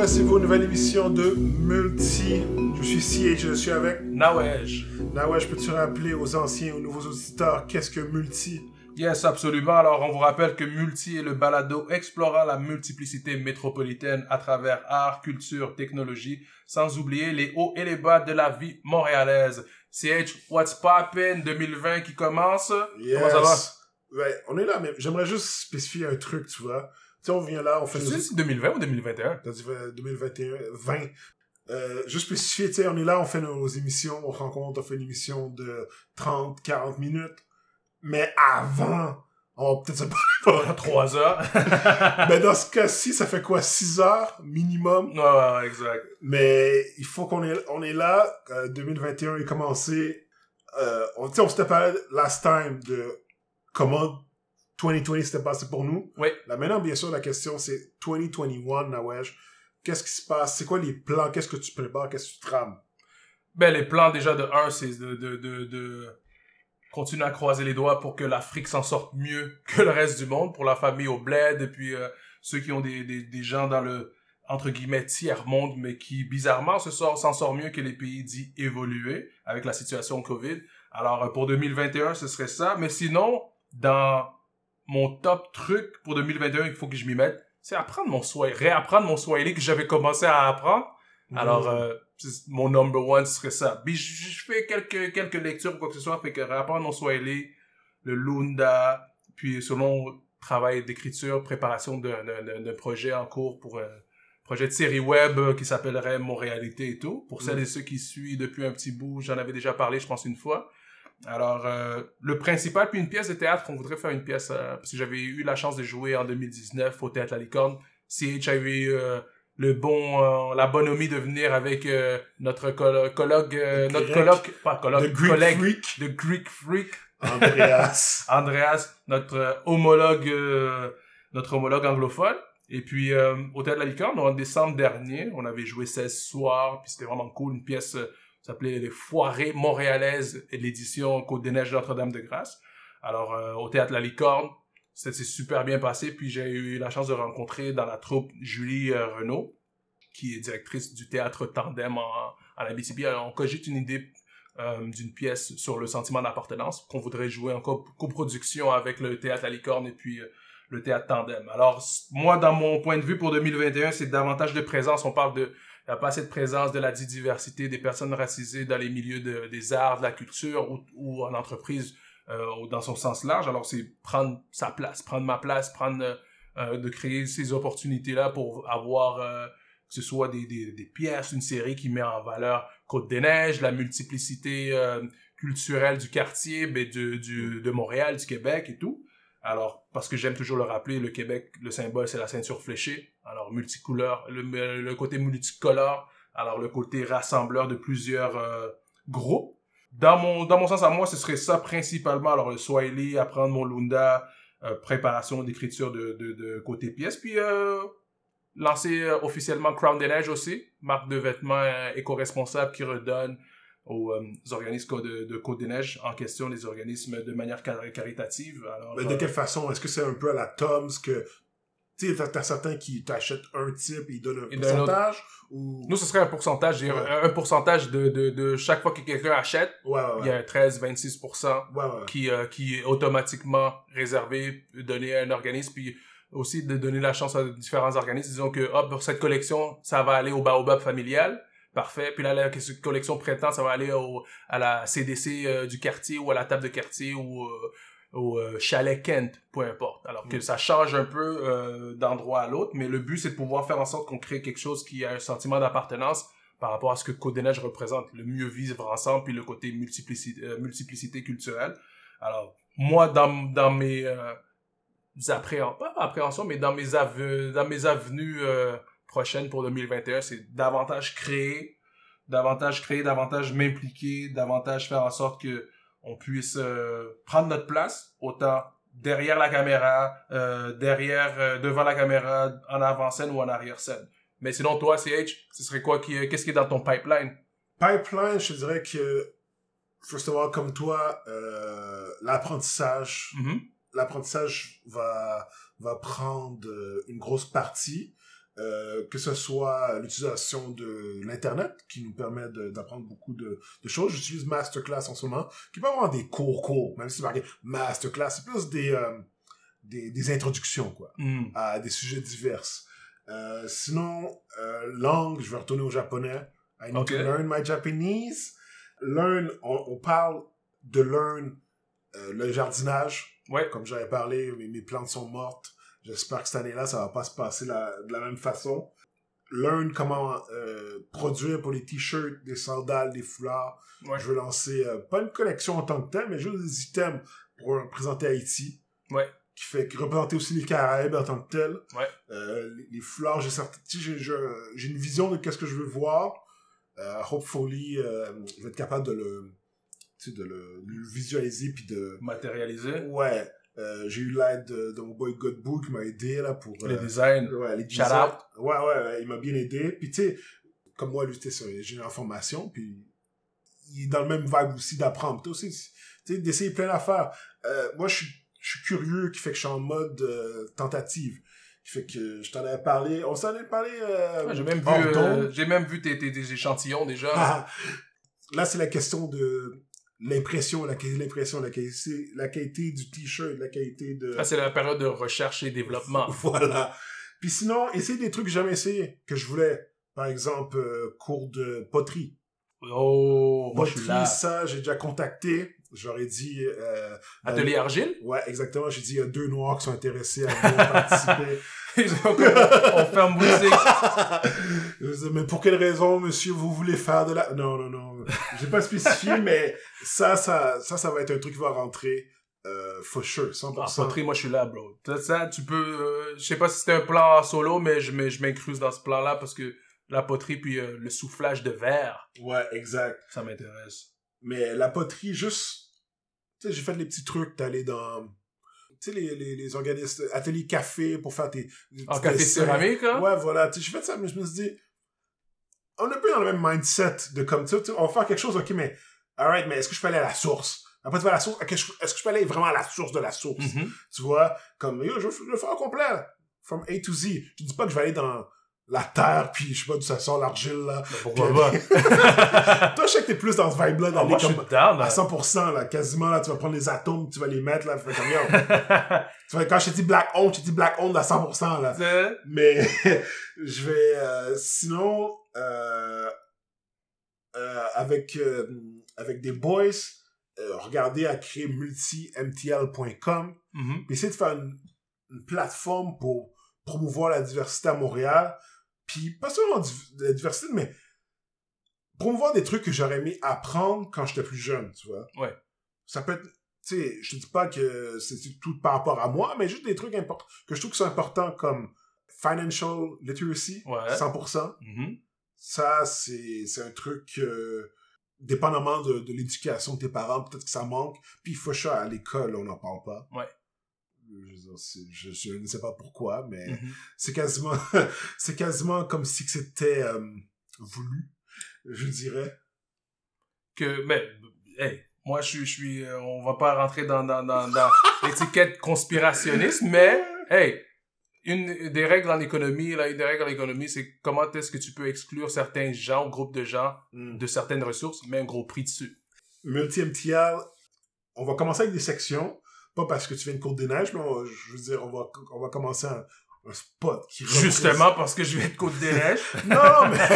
voici pour une nouvelle émission de Multi. Je suis CH, je suis avec Nawej. Nawej. Peux-tu rappeler aux anciens aux nouveaux auditeurs qu'est-ce que Multi? Yes, absolument. Alors, on vous rappelle que Multi est le balado explorant la multiplicité métropolitaine à travers art, culture, technologie, sans oublier les hauts et les bas de la vie montréalaise. CH, What's Poppin' 2020 qui commence? Yes. Comment ça va? Ouais, on est là, mais j'aimerais juste spécifier un truc, tu vois. Tu sais, on vient là, on fait... Tu sais si 2020 ou 2021? T'as dit 2021, 20. Euh, juste spécifier, tu sais, on est là, on fait nos émissions, on rencontre, on fait une émission de 30, 40 minutes. Mais avant, on va peut-être se parler Pendant 3 heures. Mais dans ce cas-ci, ça fait quoi, 6 heures minimum? ouais, ouais, exact. Mais il faut qu'on est, on est là. Euh, 2021 est commencé. Euh, on, tu sais, on s'était parlé last time de comment 2020 s'était passé pour nous. Oui. Là, maintenant, bien sûr, la question, c'est 2021, Nawesh. Qu'est-ce qui se passe? C'est quoi les plans? Qu'est-ce que tu prépares? Qu'est-ce que tu trames? Ben, les plans, déjà, de un, c'est de, de, de, de continuer à croiser les doigts pour que l'Afrique s'en sorte mieux que le reste du monde, pour la famille au bled, et puis euh, ceux qui ont des, des, des gens dans le, entre guillemets, tiers-monde, mais qui, bizarrement, se sort, s'en sort mieux que les pays dits évolués avec la situation Covid. Alors, euh, pour 2021, ce serait ça. Mais sinon, dans mon top truc pour 2021, il faut que je m'y mette, c'est apprendre mon Swahili, réapprendre mon Swahili que j'avais commencé à apprendre. Alors, euh, mon number one ce serait ça. Puis je, fais quelques, quelques lectures ou quoi que ce soit, fait que réapprendre mon Swahili, le Lunda, puis selon travail d'écriture, préparation d'un- projet en cours pour un projet de série web euh, qui s'appellerait Montréalité et tout. Pour celles Mm. et ceux qui suivent depuis un petit bout, j'en avais déjà parlé, je pense, une fois. Alors, euh, le principal, puis une pièce de théâtre, on voudrait faire une pièce, euh, parce que j'avais eu la chance de jouer en 2019 au Théâtre La Licorne. CH avait eu euh, le bon, euh, la bonhomie de venir avec euh, notre colloque, euh, notre colloque, pas The colloque, Greek collègue, Freak, de Greek Freak, Andreas. Andreas, notre homologue, euh, notre homologue anglophone. Et puis, euh, au Théâtre de la Licorne, en décembre dernier, on avait joué 16 soirs, puis c'était vraiment cool. Une pièce s'appelait Les Foirées montréalaises et l'édition Côte-des-Neiges de Notre-Dame-de-Grâce. Alors, euh, au Théâtre la Licorne, ça s'est super bien passé. Puis j'ai eu la chance de rencontrer dans la troupe Julie euh, Renaud, qui est directrice du théâtre Tandem en, en Abitibi. Alors, on cogite une idée euh, d'une pièce sur le sentiment d'appartenance qu'on voudrait jouer en co- coproduction avec le théâtre La Licorne et puis euh, le théâtre Tandem. Alors, moi, dans mon point de vue pour 2021, c'est davantage de présence. On parle de il n'y a pas assez de présence de la diversité des personnes racisées dans les milieux de- des arts, de la culture ou, en entreprise euh, dans son sens large. Alors, c'est prendre sa place, prendre ma place, prendre euh, euh, de créer ces opportunités-là pour avoir euh, que ce soit des, des, des pièces, une série qui met en valeur Côte-des-Neiges, la multiplicité euh, culturelle du quartier, ben, du, du, de Montréal, du Québec et tout. Alors, parce que j'aime toujours le rappeler, le Québec, le symbole, c'est la ceinture fléchée. Alors, multicouleur, le, côté multicolore, alors le côté rassembleur de plusieurs euh, groupes. Dans mon, dans mon sens à moi, ce serait ça principalement. Alors, le Swahili, apprendre mon Lunda, euh, préparation d'écriture de, côté pièce. Puis, euh, lancer officiellement Crown des Neiges aussi, marque de vêtements éco-responsable qui redonne aux euh, organismes de, de Côte des Neiges en question, les organismes de manière car- caritative. Alors, Mais de euh, quelle façon? Est-ce que c'est un peu à la Tom's que, tu t'as- t'as certains qui t'achètent un type et ils donnent un Et d'un autre. pourcentage? Ou... nous, ce serait un pourcentage, Ouais. un, pourcentage de, de, de chaque fois que quelqu'un achète, ouais, il ouais. y a un 13-26% Ouais, ouais. qui, euh, qui est automatiquement réservé, donné à un organisme, puis aussi de donner la chance à différents organismes. Disons que, hop, pour cette collection, ça va aller au Baobab familial. Parfait. Puis là, la collection printemps, ça va aller au, à la CDC euh, du quartier ou à la table de quartier ou euh, au euh, chalet Kent, peu importe. Alors que Mm. ça change un peu euh, d'endroit à l'autre, mais le but, c'est de pouvoir faire en sorte qu'on crée quelque chose qui a un sentiment d'appartenance par rapport à ce que Côte des Neiges représente, le mieux vivre ensemble, puis le côté multiplicité, multiplicité culturelle. Alors, moi, dans, dans mes appréhensions, pas appréhensions, mais dans mes, ave- dans mes avenues prochaines pour 2021, c'est davantage créer, davantage créer, davantage m'impliquer, davantage faire en sorte que on puisse euh, prendre notre place, autant derrière la caméra, euh, derrière, euh, devant la caméra, en avant-scène ou en arrière-scène. Mais sinon, toi, CH, ce serait quoi qui, qu'est-ce qui est dans ton pipeline? Pipeline, je dirais que, first of all, comme toi, l'apprentissage, Mhm. l'apprentissage va, va prendre une grosse partie. Euh, que ce soit l'utilisation de l'internet qui nous permet d'apprendre beaucoup de, de choses. J'utilise Masterclass en ce moment, qui peut avoir des cours courts, même si c'est marqué Masterclass, c'est plus des, euh, des des introductions quoi Hmm. à des sujets divers. Euh, sinon, langue, je vais retourner au japonais. I need to learn my Japanese. Learn, on, on parle de learn le jardinage. Ouais. Comme j'avais parlé, mes, mes plantes sont mortes. J'espère que cette année-là, ça va pas se passer la- de la même façon. Learn comment euh, produire pour les t-shirts, des sandales, des foulards. Ouais. Je veux lancer, euh, pas une collection en tant que telle, mais juste des items pour représenter Haïti Ouais. qui fait qui représenter aussi les Caraïbes en tant que tel. Ouais. Euh, les, les fleurs, j'ai j'ai- une vision de qu'est-ce que je veux voir. Hopefully, je vais être capable de le, de le, de le visualiser puis de. Matérialisé. Ouais. Euh, j'ai eu l'aide de, de mon boy Godbook qui m'a aidé là pour. Les euh, designs. Ouais, les Shout designs. out. Ouais, ouais, ouais, il m'a bien aidé. Puis tu sais, comme moi, lui, c'était sur ingénieur en formation, puis il est dans le même vibe aussi d'apprendre. Aussi, tu sais, d'essayer plein d'affaires. Euh, moi, je suis, je suis curieux, qui fait que je suis en mode euh, tentative. Qui fait que je t'en avais parlé, on s'en avait parlé. Euh, Ouais, j'ai même vu, euh, j'ai même vu tes, tes, tes échantillons déjà. Ah, Là, c'est la question de l'impression, la l'impression, la qualité, la qualité du t-shirt, la qualité de... Là, c'est la période de recherche et développement. Voilà. Puis sinon, essayer des trucs que j'ai jamais essayé, que je voulais. Par exemple, euh, cours de poterie. Oh, moi je suis Poterie, là. ça, j'ai déjà contacté. J'aurais dit... Euh, Atelier argile? Ouais, exactement. J'ai dit, il y a deux Noirs qui sont intéressés à participer. Ils ont comme- on ferme boutique. Mais pour quelle raison, monsieur, vous voulez faire de la... Non, non, non. J'ai pas spécifié, mais ça, ça, ça, ça va être un truc qui va rentrer euh, for sure, 100%. En poterie, moi je suis là, bro. Ça, ça, tu peux. euh, je sais pas si c'était un plan solo, mais je m'in- je m'incruse dans ce plan-là parce que la poterie puis euh, le soufflage de verre, Ouais, exact. ça m'intéresse. Mais la poterie, juste... Tu sais, j'ai fait des petits trucs, d'aller dans... Tu sais, les, les, les organismes, ateliers café pour faire tes... En petits café céramique, hein? Ouais, voilà. Tu sais, j'ai fait ça, mais je me suis dit... On est un peu dans le même mindset de comme, tu sais, tu sais, on va faire quelque chose, ok, mais... Alright, mais est-ce que je peux aller à la source? Après, tu vas à la source, je- est-ce que je peux aller vraiment à la source de la source? Mhm. Tu vois, comme, yo, je, veux- je veux faire un complet. From A to Z. Je dis pas que je vais aller dans la terre, puis je sais pas ça sort l'argile, là. Mais pourquoi pas? Toi, je sais que t'es plus dans ce vibe-là, Ah, d'aller moi je suis comme down. à là. 100%, là, quasiment, là, tu vas prendre les atomes, tu vas les mettre, là, fait comme, tu vas, quand je te dis black owned, je te dis black owned à 100%, là. Mais, je vais, euh, sinon, euh, euh, avec, avec des boys, regarder à créer multi-mtl.com, Mhm. puis essayer de faire une, une plateforme pour promouvoir la diversité à Montréal, puis pas seulement la diversité, mais promouvoir des trucs que j'aurais aimé apprendre quand j'étais plus jeune, tu vois. Ouais. Ça peut être, tu sais, je te dis pas que c'est tout par rapport à moi, mais juste des trucs importants, que je trouve qui sont importants comme financial literacy, Ouais. 100%. Mhm. Ça, c'est un truc, euh, dépendamment de, de l'éducation de tes parents, peut-être que ça manque. Puis, il faut ça à l'école, on n'en parle pas. Ouais. Je, ne sais pas pourquoi, mais Mhm. c'est quasiment, c'est quasiment comme si c'était euh, voulu, je dirais. que mais hey, moi je je suis euh, on va pas rentrer dans dans dans, dans l'étiquette conspirationniste mais hey une des règles en économie là une des règles en économie c'est comment est-ce que tu peux exclure certains gens groupes de gens de certaines ressources mais un gros prix dessus Multi-MTL, on va commencer avec des sections, pas parce que tu fais une courte des neiges, mais on- je veux dire, on va, on va commencer un, un spot qui représente- justement parce que je vais être côte des neiges non, mais,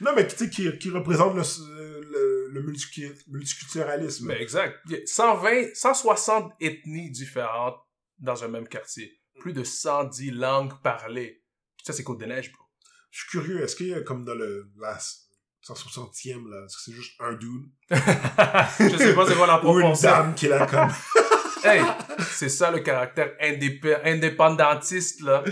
non, mais tu sais, qui, qui représente le, le, le multi- multiculturalisme. mais exact. Y a 120 160 ethnies différentes dans un même quartier. Plus de 110 langues parlées. Ça c'est côte des neiges bro. Je suis curieux, est-ce qu'il y a comme dans le, la 160e, là, est-ce que c'est juste un dude? je sais pas c'est quoi la Ou une proportion. dame qui est là comme... Hey, c'est ça le caractère indép- indépendantiste, là.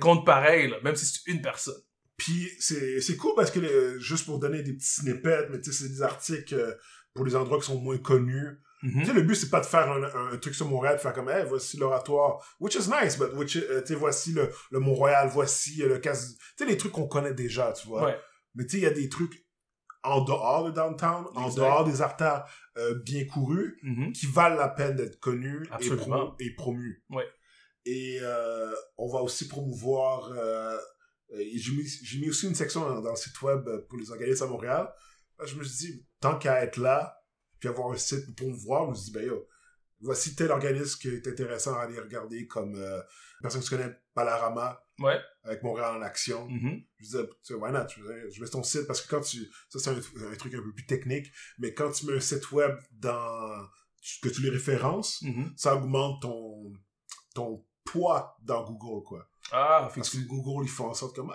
Compte pareil, là, même si c'est une personne. Puis c'est cool parce que, juste pour donner des petits snippets, mais tu sais, c'est des articles euh, pour les endroits qui sont moins connus. Mhm. Tu sais, le but, c'est pas de faire un, un, un truc sur Montréal, de faire comme, hey, voici l'oratoire, which is nice, but which, euh, tu sais, voici le, le Mont-Royal, voici euh, le cas... Tu sais, les trucs qu'on connaît déjà, tu vois. Ouais. Mais tu sais, il y a des trucs en dehors de downtown, en dehors des artères euh, bien courus, Mhm. qui valent la peine d'être connus et, pro- et promus. Ouais. Et euh, on va aussi promouvoir... Euh, j'ai mis, aussi une section dans, dans le site web pour les organismes à Montréal. Je me suis dit, tant qu'à être là, puis avoir un site pour promouvoir, je me suis dit, ben yo, voici tel organisme qui est intéressant à aller regarder, comme euh, personne que tu connais, Palarama, Ouais. avec Montréal en action. Mhm. Je disais, tu sais, why not? Je, mets ton site parce que quand tu. Ça, c'est un, un truc un peu plus technique, mais quand tu mets un site web dans. que tu les références, Mhm. ça augmente ton, ton poids dans Google, quoi. Ah, Parce que. Google, ils font en sorte comme.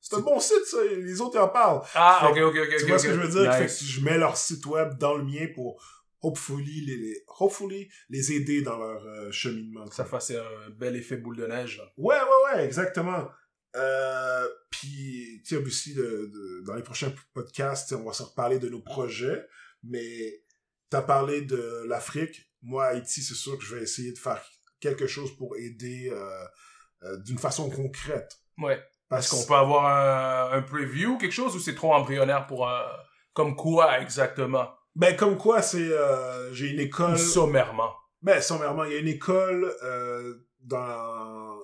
C'est un bon site, ça. Les autres, ils en parlent. Ah, Fait ok, ok, ok. tu vois ce que je veux dire? Fait Nice. que je mets leur site web dans le mien pour hopefully les, les, hopefully les aider dans leur euh, cheminement. Ça fasse un bel effet boule de neige, là. Ouais, ouais, ouais, exactement. Euh, puis, tu sais, aussi, de, de- dans les prochains podcasts, on va se reparler de nos projets, mais t'as parlé de l'Afrique. Moi, Haïti, c'est sûr que je vais essayer de faire quelque chose pour aider euh, euh, d'une façon concrète. Ouais. Parce qu'on peut avoir un, un preview, quelque chose, ou c'est trop embryonnaire pour un... Comme quoi, exactement? Ben, comme quoi, c'est... euh, j'ai une école... sommairement? Ben, sommairement, il y a une école euh, dans,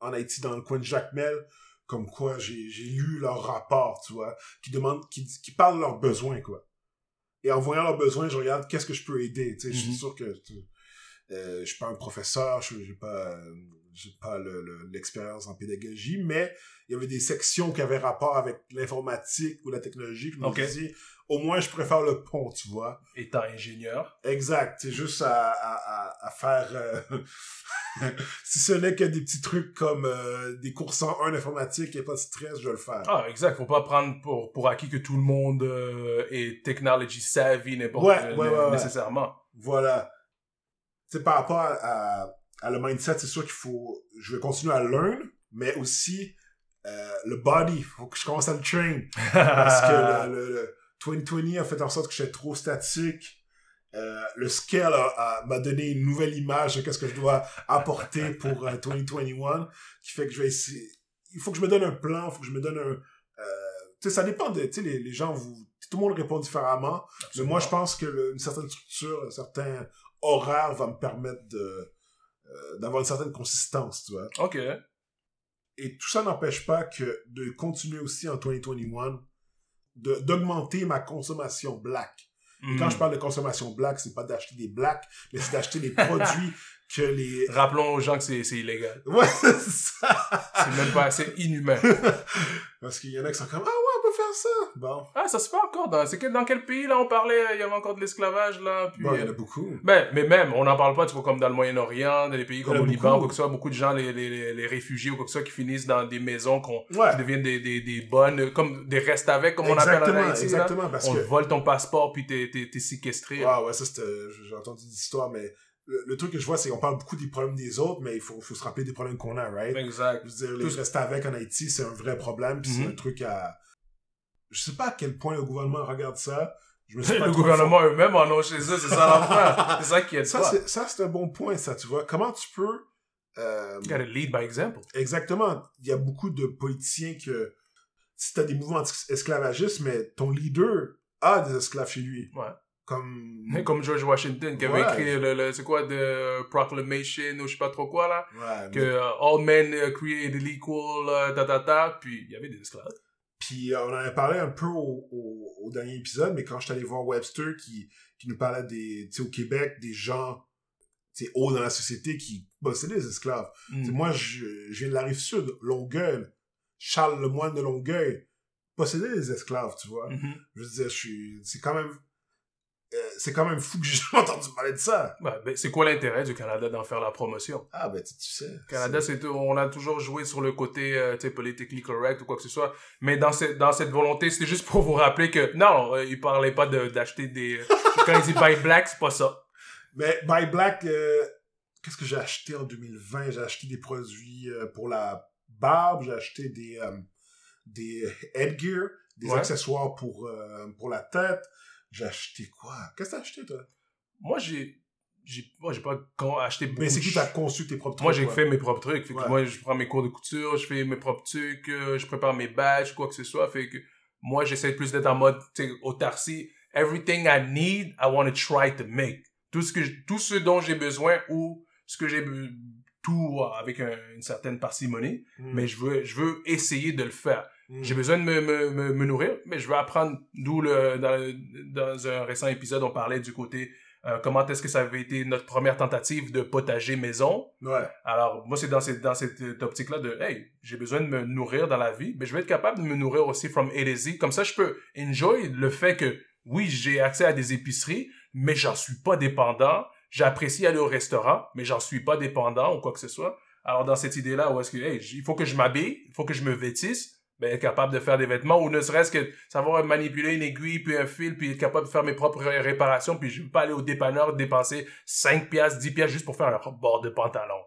en Haïti, dans le coin de Jacmel, comme quoi j'ai j'ai lu leur rapport, tu vois, qui demande, qui, qui parle de leurs besoins, quoi. Et en voyant leurs besoins, je regarde qu'est-ce que je peux aider, tu sais, je suis Mhm. sûr que tu- euh, je suis pas un professeur, je j'ai pas, euh, j'ai pas le- le- l'expérience en pédagogie, mais il y avait des sections qui avaient rapport avec l'informatique ou la technologie, je me Ok. suis dit, au moins je préfère le pont, tu vois. Étant ingénieur. Exact, c'est juste à, à, à, faire, euh, si ce n'est que des petits trucs comme euh, des cours 101 informatique et pas de stress, je vais le faire. Ah, exact. Faut pas prendre pour, pour acquis que tout le monde euh, est technology savvy, n'importe Ouais, ouais, ouais, ouais. nécessairement. Voilà. C'est par rapport à, à, à le mindset, c'est sûr qu'il faut, je vais continuer à learn, mais aussi euh, le body, faut que je commence à le train. Parce que le, le, le 2020 a fait en sorte que j'étais trop statique. Euh, le scale m'a donné une nouvelle image de qu'est-ce que je dois apporter pour euh, 2021, qui fait que je vais essayer. Il faut que je me donne un plan, il faut que je me donne un. euh, tu sais, ça dépend de. Tu sais, les, les gens, vous, tout le monde répond différemment. Mais moi, je pense que le- une certaine structure, un certain horaire va me permettre de euh, d'avoir une certaine consistance, tu vois. Ok. Et tout ça n'empêche pas que de continuer aussi en 2021 de- d'augmenter ma consommation black. Et Hmm. quand je parle de consommation black, c'est pas d'acheter des blacks, mais c'est d'acheter les produits que les... Rappelons aux gens que c'est illégal. Ouais, c'est ça! C'est même pas assez inhumain. Parce qu'il y en a qui sont comme, ah ouais, on peut faire ça! Bon, Ah, ça se fait encore. Dans, c'est que, dans quel pays, là, on parlait, il y avait encore de l'esclavage, là. Puis, bon, il y en euh, a beaucoup. ben, mais même, on n'en parle pas, tu vois, comme dans le Moyen-Orient, dans les pays comme au Liban, ou quoi que ce soit, beaucoup de gens, les, les, les, les réfugiés ou quoi que ce soit, qui finissent dans des maisons qu'on, Ouais, qui deviennent des, des, des bonnes, comme des restes avec, comme on appelle en exactement, Haïti, là. exactement, parce On que... vole ton passeport, puis t'es, t'es, t'es séquestré. Ah ouais, ça c'était, j'ai entendu des histoires, mais le, le truc que je vois, c'est qu'on parle beaucoup des problèmes des autres, mais il faut, faut se rappeler des problèmes qu'on a, right? Exact. Je veux dire, les rester avec en Haïti, c'est un vrai problème, puis c'est Mhm. un truc à... Je sais pas à quel point le gouvernement regarde ça. Je me suis pas Le gouvernement eux-mêmes en ont chez eux, c'est ça l'affaire. c'est ça qui est Ça, ça, c'est un bon point, ça, tu vois. Comment tu peux... euh, You gotta lead by example. exactement. Il y a beaucoup de politiciens que... Si t'as des mouvements esclavagistes, mais ton leader a des esclaves chez lui. Ouais. Comme... Comme George Washington qui avait Ouais. écrit le, le- c'est quoi, The Proclamation ou je sais pas trop quoi là, Ouais, que euh, all men uh, created equal, euh, ta ta ta, puis il y avait des esclaves. Puis euh, on en avait parlé un peu au, au, au dernier épisode, mais quand je suis allé voir Webster qui, qui nous parlait des, tu sais, au Québec, des gens, tu sais, hauts dans la société qui possédaient des esclaves. Mm. Moi, je, je viens de la rive sud, Longueuil. Charles le moine de Longueuil possédait des esclaves, tu vois. Mhm. Je veux dire, je suis, c'est quand même, c'est quand même fou que j'ai jamais entendu parler de ça. Ouais, ben, c'est quoi l'intérêt du Canada d'en faire la promotion? Ah, ben, tu, sais. Canada, c'est on a toujours joué sur le côté euh, tu sais, politically correct ou quoi que ce soit, mais dans cette dans cette volonté, c'était juste pour vous rappeler que non, euh, il parlait pas de- d'acheter des quand il dit buy black, c'est pas ça. Mais Buy Black, euh, qu'est-ce que j'ai acheté en 2020? J'ai acheté des produits euh, pour la barbe, j'ai acheté des, euh, des headgear, des Ouais. accessoires pour, euh, pour la tête. J'ai acheté quoi? Qu'est-ce que t'as acheté, toi? Moi, j'ai j'ai moi j'ai pas acheté beaucoup Mais c'est qui ch- t'a conçu tes propres Moi, trucs, j'ai quoi? fait mes propres trucs. Fait que Ouais. moi, je prends mes cours de couture, je fais mes propres trucs, euh, je prépare mes badges, quoi que ce soit. Fait que moi, j'essaie plus d'être en mode, autarcie. Everything I need, I want to try to make. Tout ce que, je- tout ce dont j'ai besoin ou ce que j'ai, tout avec un- une certaine parcimonie, Mm. mais je veux, je veux essayer de le faire. J'ai besoin de me, me, me, me nourrir, mais je veux apprendre. D'où le dans, dans un récent épisode, on parlait du côté euh, comment est-ce que ça avait été notre première tentative de potager maison. Ouais. Alors moi c'est dans cette dans cette optique-là de hey j'ai besoin de me nourrir dans la vie, mais je vais être capable de me nourrir aussi from A to Z. Comme ça je peux enjoy le fait que oui j'ai accès à des épiceries, mais j'en suis pas dépendant. J'apprécie aller au restaurant, mais j'en suis pas dépendant ou quoi que ce soit. Alors dans cette idée-là où est-ce que hey, il faut que je m'habille, il faut que je me vêtisse, ben être capable de faire des vêtements ou ne serait-ce que savoir manipuler une aiguille puis un fil puis être capable de faire mes propres ré- réparations puis je veux pas aller au dépanneur dépenser 5 piastres, 10 piastres juste pour faire un bord de pantalon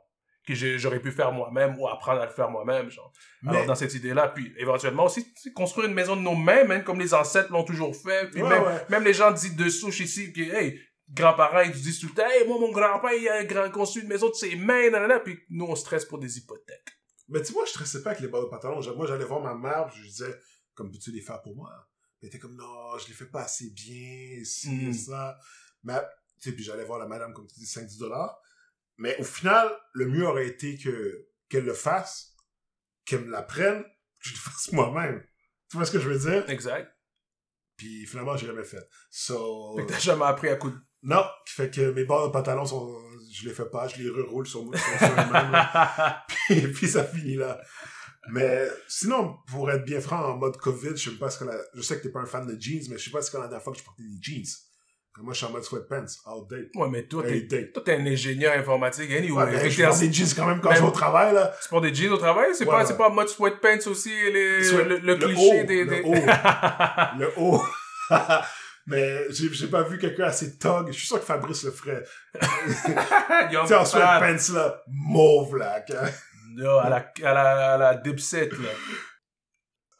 que j'aurais pu faire moi-même ou apprendre à le faire moi-même genre. Alors Mais- dans cette idée-là puis éventuellement aussi construire une maison de nos mains même comme les ancêtres l'ont toujours fait puis Ouais, même ouais. même les gens dits de souche ici qui hey grands-parents ils disent tout le temps hey moi mon grand-père il a construit une maison de ses mains nanana puis nous on stresse pour des hypothèques Mais tu vois, je stressais pas avec les bords de pantalon. Moi, j'allais voir ma mère, je lui disais, comme peux-tu les faire pour moi? Elle était comme, non, je les fais pas assez bien, ci, Mm. ça. Mais, tu sais, puis j'allais voir la madame, comme tu dis, 5-10 dollars. Mais au final, le mieux aurait été que, qu'elle le fasse, qu'elle me l'apprenne, que je le fasse moi-même. Tu vois ce que je veux dire? exact Puis finalement, j'ai jamais fait. So, fait que t'as jamais appris à coup de non, qui fait que mes bords de pantalon sont, je les fais pas, je les reroule sur sur, sur eux-mêmes, puis ça finit là. Mais sinon, pour être bien franc, en mode COVID, je sais pas ce que la... Je sais que t'es pas un fan de jeans, mais je sais pas ce que la dernière fois que je portais des jeans. Moi, je suis en mode sweatpants, all day. Ouais, mais toi, t'es, toi, t'es un ingénieur informatique, anyway. Ouais, ben, je porte des jeans quand même quand Ben, je vais au travail, là. tu portes des jeans au travail? C'est Ouais, pas, ouais. c'est pas en mode sweatpants aussi, les, Sweat- le, le le cliché haut, des, le des... haut. Le haut. mais j'ai j'ai pas vu quelqu'un assez tog. Je suis sûr que Fabrice le ferait. Tu sais, en Fab. sweatpants, là, mauve, là. à la, à la, à la dipset, là.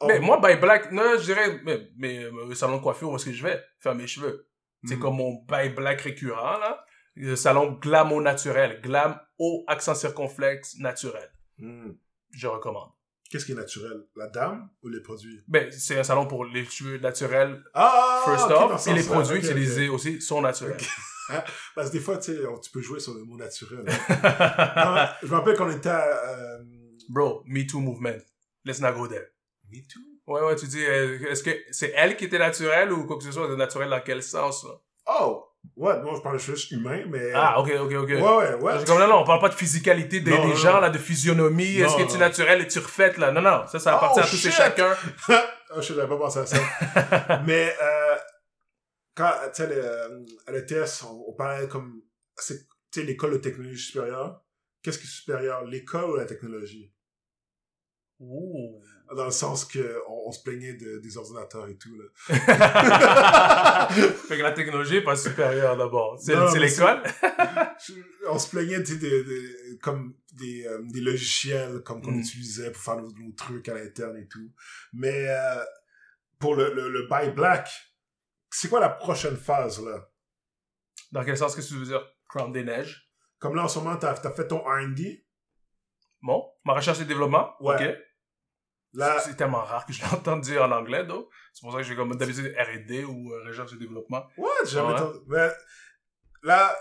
Oh. Mais moi, by black, non, je dirais, mais, mais euh, salon de coiffure, où est-ce que je vais? Faire mes cheveux. C'est Mhm. comme mon by black récurrent, là. Le salon glam au naturel. Glam au accent circonflexe naturel. Hmm. Je recommande. Qu'est-ce qui est naturel? La dame ou les produits? Ben, c'est un salon pour les cheveux naturels, Ah! first ok, dans off, et les produits utilisés aussi sont naturels. Parce que des fois, tu sais, on- tu peux jouer sur le mot naturel. Non, je me rappelle qu'on était à... euh, Bro, Me Too Movement. Let's not go there. Me too? Ouais, ouais, tu dis, euh, est-ce que c'est elle qui était naturelle ou quoi que ce soit? Naturel dans quel sens, là? Oh! Ouais, moi, je parlais juste humain, mais... Ah, ok, ok, ok. Ouais, ouais, ouais. Comme là, non, on parle pas de physicalité des, Non, des non, gens, non. là, de physionomie. Est-ce que tu es naturel et tu refaites, là? Non, non, ça, ça Oh, appartient à tous et shit! chacun. Ah, je n'avais pas pensé à ça. mais euh, quand, tu sais, le- euh, à l'ETS, on, on parlait comme... Tu sais, l'école de technologie supérieure. Qu'est-ce qui est supérieur, l'école ou la technologie? Ouh. Dans le sens que on, on se plaignait de- des ordinateurs et tout, là. fait que la technologie est pas supérieure d'abord. C'est l'école? On se plaignait tu sais, de, de- comme des, euh, des logiciels comme qu'on Mm. utilisait pour faire nos, nos trucs à l'interne et tout. Mais euh, pour le, le, le buy black, c'est quoi la prochaine phase là? Dans quel sens que tu veux dire? Crown des neiges? Comme là en ce moment, t'as as fait ton R&D. Bon. Ma recherche et développement? Ouais. Ok. C'est tellement rare que je l'entends dire en anglais, donc. C'est pour ça que j'ai comme d'habitude R&D ou euh, recherche et développement. ouais, jamais Ouais. entendu- mais là,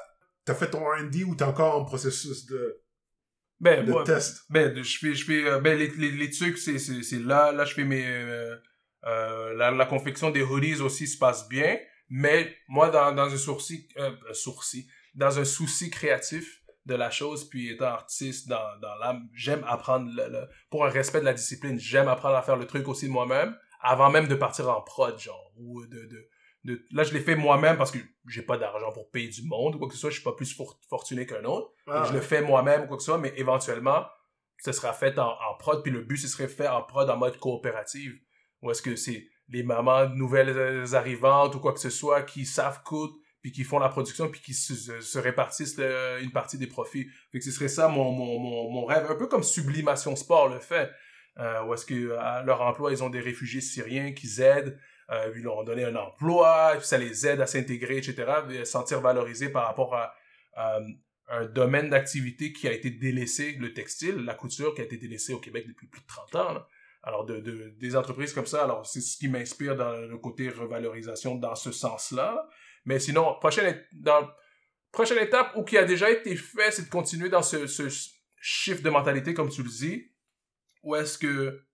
t'as fait ton R&D ou t'es encore en processus de, Ben, de moi, test? Ben, je fais, je fais, euh, ben, les, les, les trucs, c'est, c'est, c'est là, là, je fais mes, euh, euh, la, la confection des hoodies aussi se passe bien, mais moi, dans, dans un sourcil, euh, sourcil, dans un souci créatif de la chose, puis étant artiste dans, dans l'âme, j'aime apprendre, le, le- pour un respect de la discipline, j'aime apprendre à faire le truc aussi moi-même, avant même de partir en prod, genre, ou de, de, de, là, je l'ai fait moi-même parce que j'ai pas d'argent pour payer du monde ou quoi que ce soit, je suis pas plus for- fortuné qu'un autre. Ah, je le fais moi-même ou quoi que ce soit, mais éventuellement, ce sera fait en, en prod, puis le but, ce serait fait en prod en mode coopérative. Ou est-ce que c'est les mamans nouvelles arrivantes ou quoi que ce soit qui savent coudre, puis qui font la production, puis qui se, se- se répartissent une partie des profits. Fait que ce serait ça mon, mon, mon, mon rêve, un peu comme Sublimation Sport le fait. Euh, où est-ce que à leur emploi, ils ont des réfugiés syriens qui aident, euh, ils leur ont donné un emploi, puis ça les aide à s'intégrer, etc., et à se sentir valorisés par rapport à, un domaine d'activité qui a été délaissé, le textile, la couture, qui a été délaissé au Québec depuis plus de 30 ans. Alors, de, de, des entreprises comme ça, alors c'est ce qui m'inspire dans le côté revalorisation dans ce sens-là. Mais sinon, prochaine, prochaine étape ou qui a déjà été fait, c'est de continuer dans ce, shift de mentalité, comme tu le dis, ou est-ce que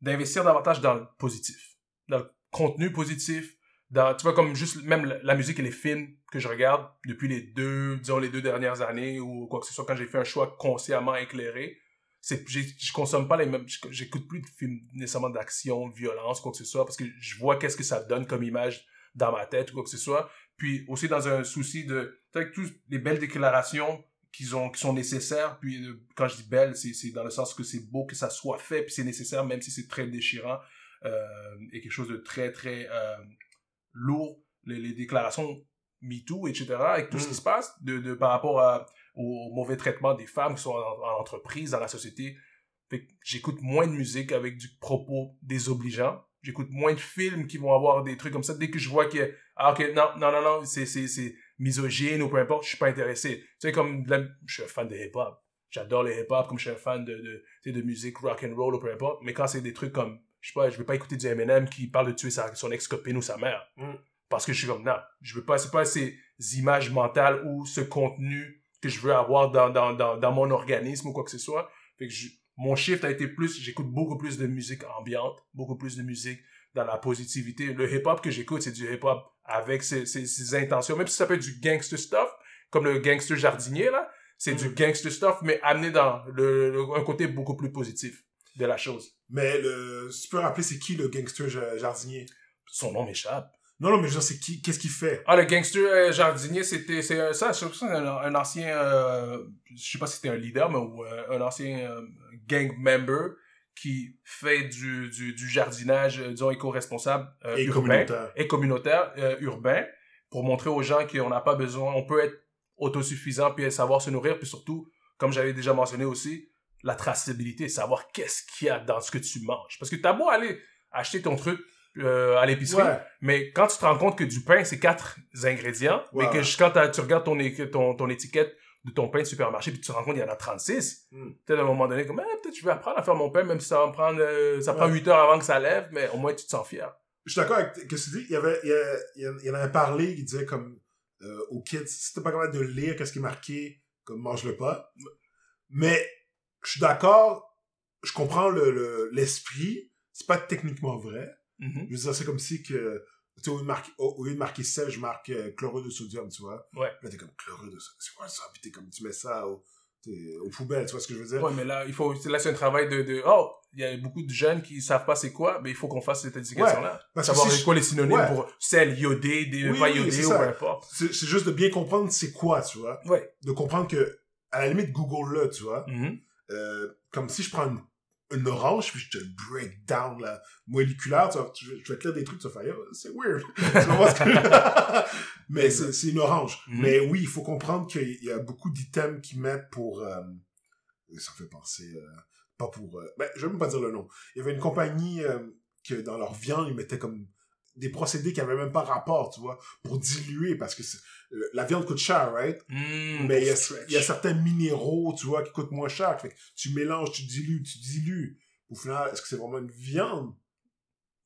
d'investir davantage dans le positif, dans le contenu positif, dans, tu vois, comme juste même la, musique et les films que je regarde depuis les deux, disons, les deux dernières années, ou quoi que ce soit, quand j'ai fait un choix consciemment éclairé, c'est je consomme pas les mêmes j'écoute plus de films nécessairement d'action de violence quoi que ce soit parce que je vois qu'est-ce que ça donne comme image dans ma tête ou quoi que ce soit puis aussi dans un souci de avec toutes les belles déclarations qu'ils ont qui sont nécessaires puis euh, quand je dis belles c'est c'est dans le sens que c'est beau que ça soit fait puis c'est nécessaire même si c'est très déchirant euh, et quelque chose de très très euh, lourd les, les déclarations MeToo etc avec tout ce qui Mm. se passe de, de par rapport à au mauvais traitement des femmes qui sont en, en entreprise, dans la société. J'écoute moins de musique avec du propos désobligeant. J'écoute moins de films qui vont avoir des trucs comme ça. Dès que je vois que, ah, ok, non, non, non, non, c'est, c'est, c'est misogyne ou peu importe, je suis pas intéressé. Tu sais, comme, de la- je suis un fan de hip-hop. J'adore le hip-hop, comme je suis un fan de, de, sais, de musique rock and roll ou peu importe. Mais quand c'est des trucs comme, je sais pas, je vais pas écouter du Eminem qui parle de tuer sa, son ex-copine ou sa mère. Mm. Parce que je suis comme, non, je veux pas, c'est pas ces images mentales ou ce contenu que je veux avoir dans, dans, dans, dans mon organisme ou quoi que ce soit. Fait que je- mon shift a été plus, j'écoute beaucoup plus de musique ambiante, beaucoup plus de musique dans la positivité. Le hip-hop que j'écoute, c'est du hip-hop avec ses, ses, ses intentions, même si ça peut être du gangster stuff, comme le gangster jardinier, là. C'est du Mm. gangster stuff, mais amené dans le, le- un côté beaucoup plus positif de la chose. Mais le, tu peux rappeler c'est qui le gangster ja- jardinier? Son nom m'échappe. Non, non, mais je veux dire, c'est qui, qu'est-ce qu'il fait? Ah, le gangster euh, jardinier, c'était c'est euh, ça, je sais pas, c'est un, un ancien, euh, je sais pas si c'était un leader, mais euh, un ancien gang member qui fait du, du, du jardinage, disons, éco-responsable Et urbain communautaire. et communautaire urbain pour montrer aux gens qu'on n'a pas besoin, on peut être autosuffisant puis savoir se nourrir, puis surtout, comme j'avais déjà mentionné aussi, la traçabilité, savoir qu'est-ce qu'il y a dans ce que tu manges. Parce que t'as beau aller acheter ton truc euh, à l'épicerie, Ouais. mais quand tu te rends compte que du pain, c'est quatre ingrédients, Ouais. mais que quand tu regardes ton, é- ton, ton étiquette de ton pain de supermarché, puis tu te rends compte qu'il y en a 36, Mm. peut-être à un moment donné, comme, Eh, peut-être je vais apprendre à faire mon pain, même si ça va me prendre, euh, ça prend Ouais. 8 heures avant que ça lève, mais au moins tu te sens fier. Je suis d'accord avec ce que tu dis? Il y avait, il y, a- il y en avait parlé, il disait comme, euh, aux kids, si t'es pas capable de lire qu'est-ce qui est marqué, comme mange-le pas. Mais, je suis d'accord, je comprends le, le- l'esprit. C'est pas techniquement vrai. Mhm. Je veux dire, c'est comme si que, tu sais, au lieu de marquer, au, lieu de marquer sel, je marque euh, chlorure de sodium, tu vois. Ouais. Là, t'es comme chlorure de sodium. C'est quoi ça? Puis t'es comme, tu mets ça au, aux poubelles, tu vois ce que je veux dire? Ouais, mais là, il faut, là, c'est un travail de, de, oh, il y a beaucoup de jeunes qui savent pas c'est quoi, mais il faut qu'on fasse cette éducation-là. Que Savoir si c'est quoi les synonymes Ouais. pour sel, iodé, des, Oui, pas oui, iodé ou peu importe. C'est, juste de bien comprendre c'est quoi, tu vois. Ouais. De comprendre que, à la limite, Google-le, tu vois. Mhm. Euh, comme si je prends une, une orange, puis je te le break down, là, moléculaire, tu vas, tu- je vais te lire des trucs, tu vas faire, Yo, c'est weird. Mais c'est, une orange. Mhm. Mais oui, il faut comprendre qu'il y a beaucoup d'items qu'ils mettent pour, euh, ça fait penser, euh, pas pour, euh, ben, je vais même pas dire le nom. Il y avait une compagnie, euh, que dans leur viande, ils mettaient comme des procédés qui avaient même pas rapport, tu vois, pour diluer, parce que c'est- la viande coûte cher, right? Mm, Mais il y, a, stretch. il y a certains minéraux, tu vois, qui coûtent moins cher. Fait que tu mélanges, tu dilues, tu dilues. Au final, est-ce que c'est vraiment une viande?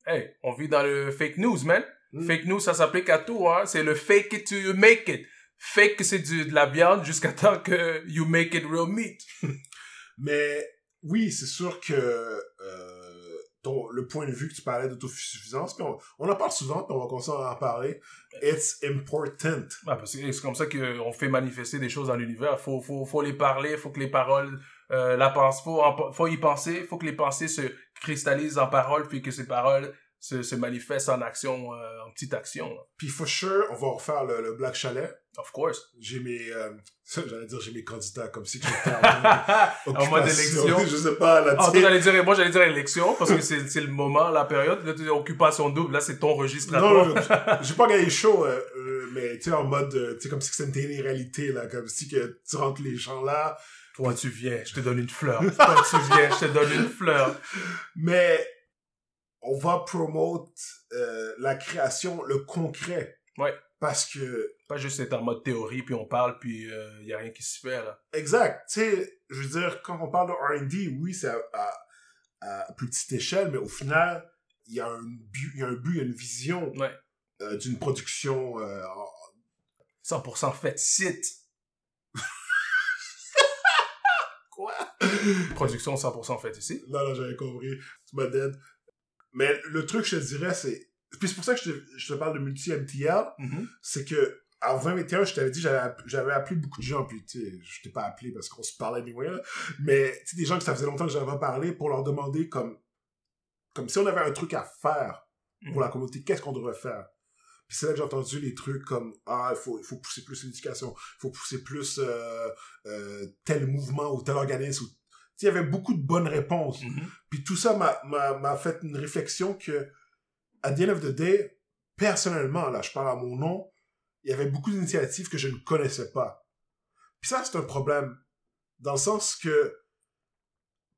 Hey, on vit dans le fake news, man. Mm. Fake news, ça s'applique à tout, hein. C'est le fake it till you make it. Fake, c'est du- de la viande jusqu'à temps que you make it real meat. Mais oui, c'est sûr que ton, le point de vue que tu parlais d'autosuffisance, puis on, on en parle souvent, puis on va continuer à en parler. It's important. Ah, parce que c'est comme ça qu'on fait manifester des choses dans l'univers. Faut, faut, faut les parler, faut que les paroles, euh, la pense, faut, en- faut y penser, faut que les pensées se cristallisent en paroles, puis que ces paroles se, se manifestent en action, euh, en petite action. Puis for sure, on va refaire le, le Black Chalet. Of course. J'ai mes... euh, j'allais dire j'ai mes candidats, comme si j'étais en en mode élection. Je sais pas, la Ah, j'allais dire, moi, j'allais dire élection, parce que c'est, c'est le moment, la période. Là, tu dis occupation double, là, c'est ton registre à Non, toi. j'ai pas gagné chaud, euh, euh, mais tu sais, en mode, tu sais, comme si c'était une réalité, là, comme si que tu rentres les gens là. Toi, tu viens, je te donne une fleur. Toi, tu viens, je te donne une fleur. Mais on va promote euh, la création, le concret. Ouais. Parce que, Pas juste être en mode théorie, puis on parle, puis il euh, y a rien qui se fait, là. exact, tu sais, je veux dire, quand on parle de R&D, oui, c'est à, à, à plus petite échelle, mais au final, il y a un but, il y a un but, il y a une vision Ouais. euh, d'une production euh, en- 100% fait site. Quoi? Production 100% faite ici. Non, non, j'avais compris. Tu m'as dead. Mais le truc, je te dirais, c'est... Puis c'est pour ça que je te, je te parle de multi-MTL, Mhm. c'est que en 2021, je t'avais dit, j'avais app- j'avais appelé beaucoup de gens, puis tu sais, je t'ai pas appelé parce qu'on se parlait anyway, là. mais tu sais, des gens que ça faisait longtemps que j'avais pas parlé pour leur demander comme, comme si on avait un truc à faire pour la communauté, qu'est-ce qu'on devrait faire? Puis c'est là que j'ai entendu les trucs comme, ah, il faut, il faut pousser plus l'éducation, il faut pousser plus euh, euh, tel mouvement ou tel organisme. ou- Tu sais, il y avait beaucoup de bonnes réponses. Mhm. Puis tout ça m'a fait une réflexion que, à the end of the day, personnellement, là, je parle à mon nom, il y avait beaucoup d'initiatives que je ne connaissais pas. Puis ça, c'est un problème. Dans le sens que,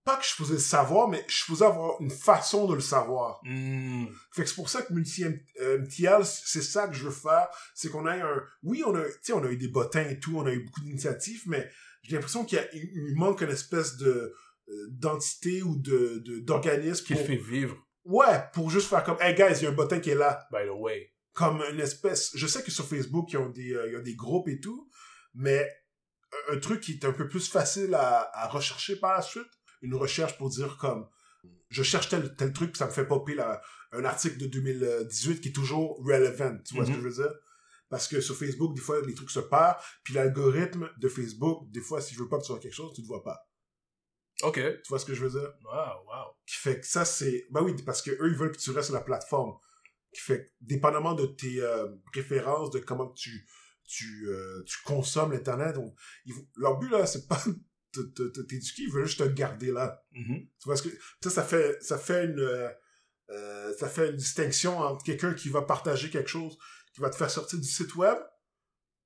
pas que je faisais le savoir, mais je faisais avoir une façon de le savoir. Mhm. Fait que c'est pour ça que multi euh, c'est ça que je veux faire, c'est qu'on ait un, oui, on a, on a eu des bottins et tout, on a eu beaucoup d'initiatives, mais j'ai l'impression qu'il il manque une espèce de, euh, d'entité ou de, de, d'organisme Qui pour, fait vivre, ouais, pour juste faire comme, hey guys, il y a un bottin qui est là. by the way. Comme une espèce, je sais que sur Facebook, ils ont des, euh, il y a des groupes et tout, mais un, truc qui est un peu plus facile à, à rechercher par la suite, une recherche pour dire comme, je cherche tel, tel truc, puis ça me fait popper là, un article de 2018 qui est toujours relevant, tu vois ce Mhm. que je veux dire? Parce que sur Facebook, des fois, les trucs se perdent, puis l'algorithme de Facebook, des fois, si je veux pas que tu vois quelque chose, tu le vois pas. Ok. Tu vois ce que je veux dire? Wow, wow. qui fait que ça c'est ben oui parce que eux ils veulent que tu restes sur la plateforme fait dépendamment de tes euh, préférences de comment tu tu euh, tu consommes l'internet leur but là c'est pas de t'éduquer ils veulent juste te garder là Mhm. tu vois ce que ça ça fait ça fait une euh, euh, ça fait une distinction entre quelqu'un qui va partager quelque chose qui va te faire sortir du site web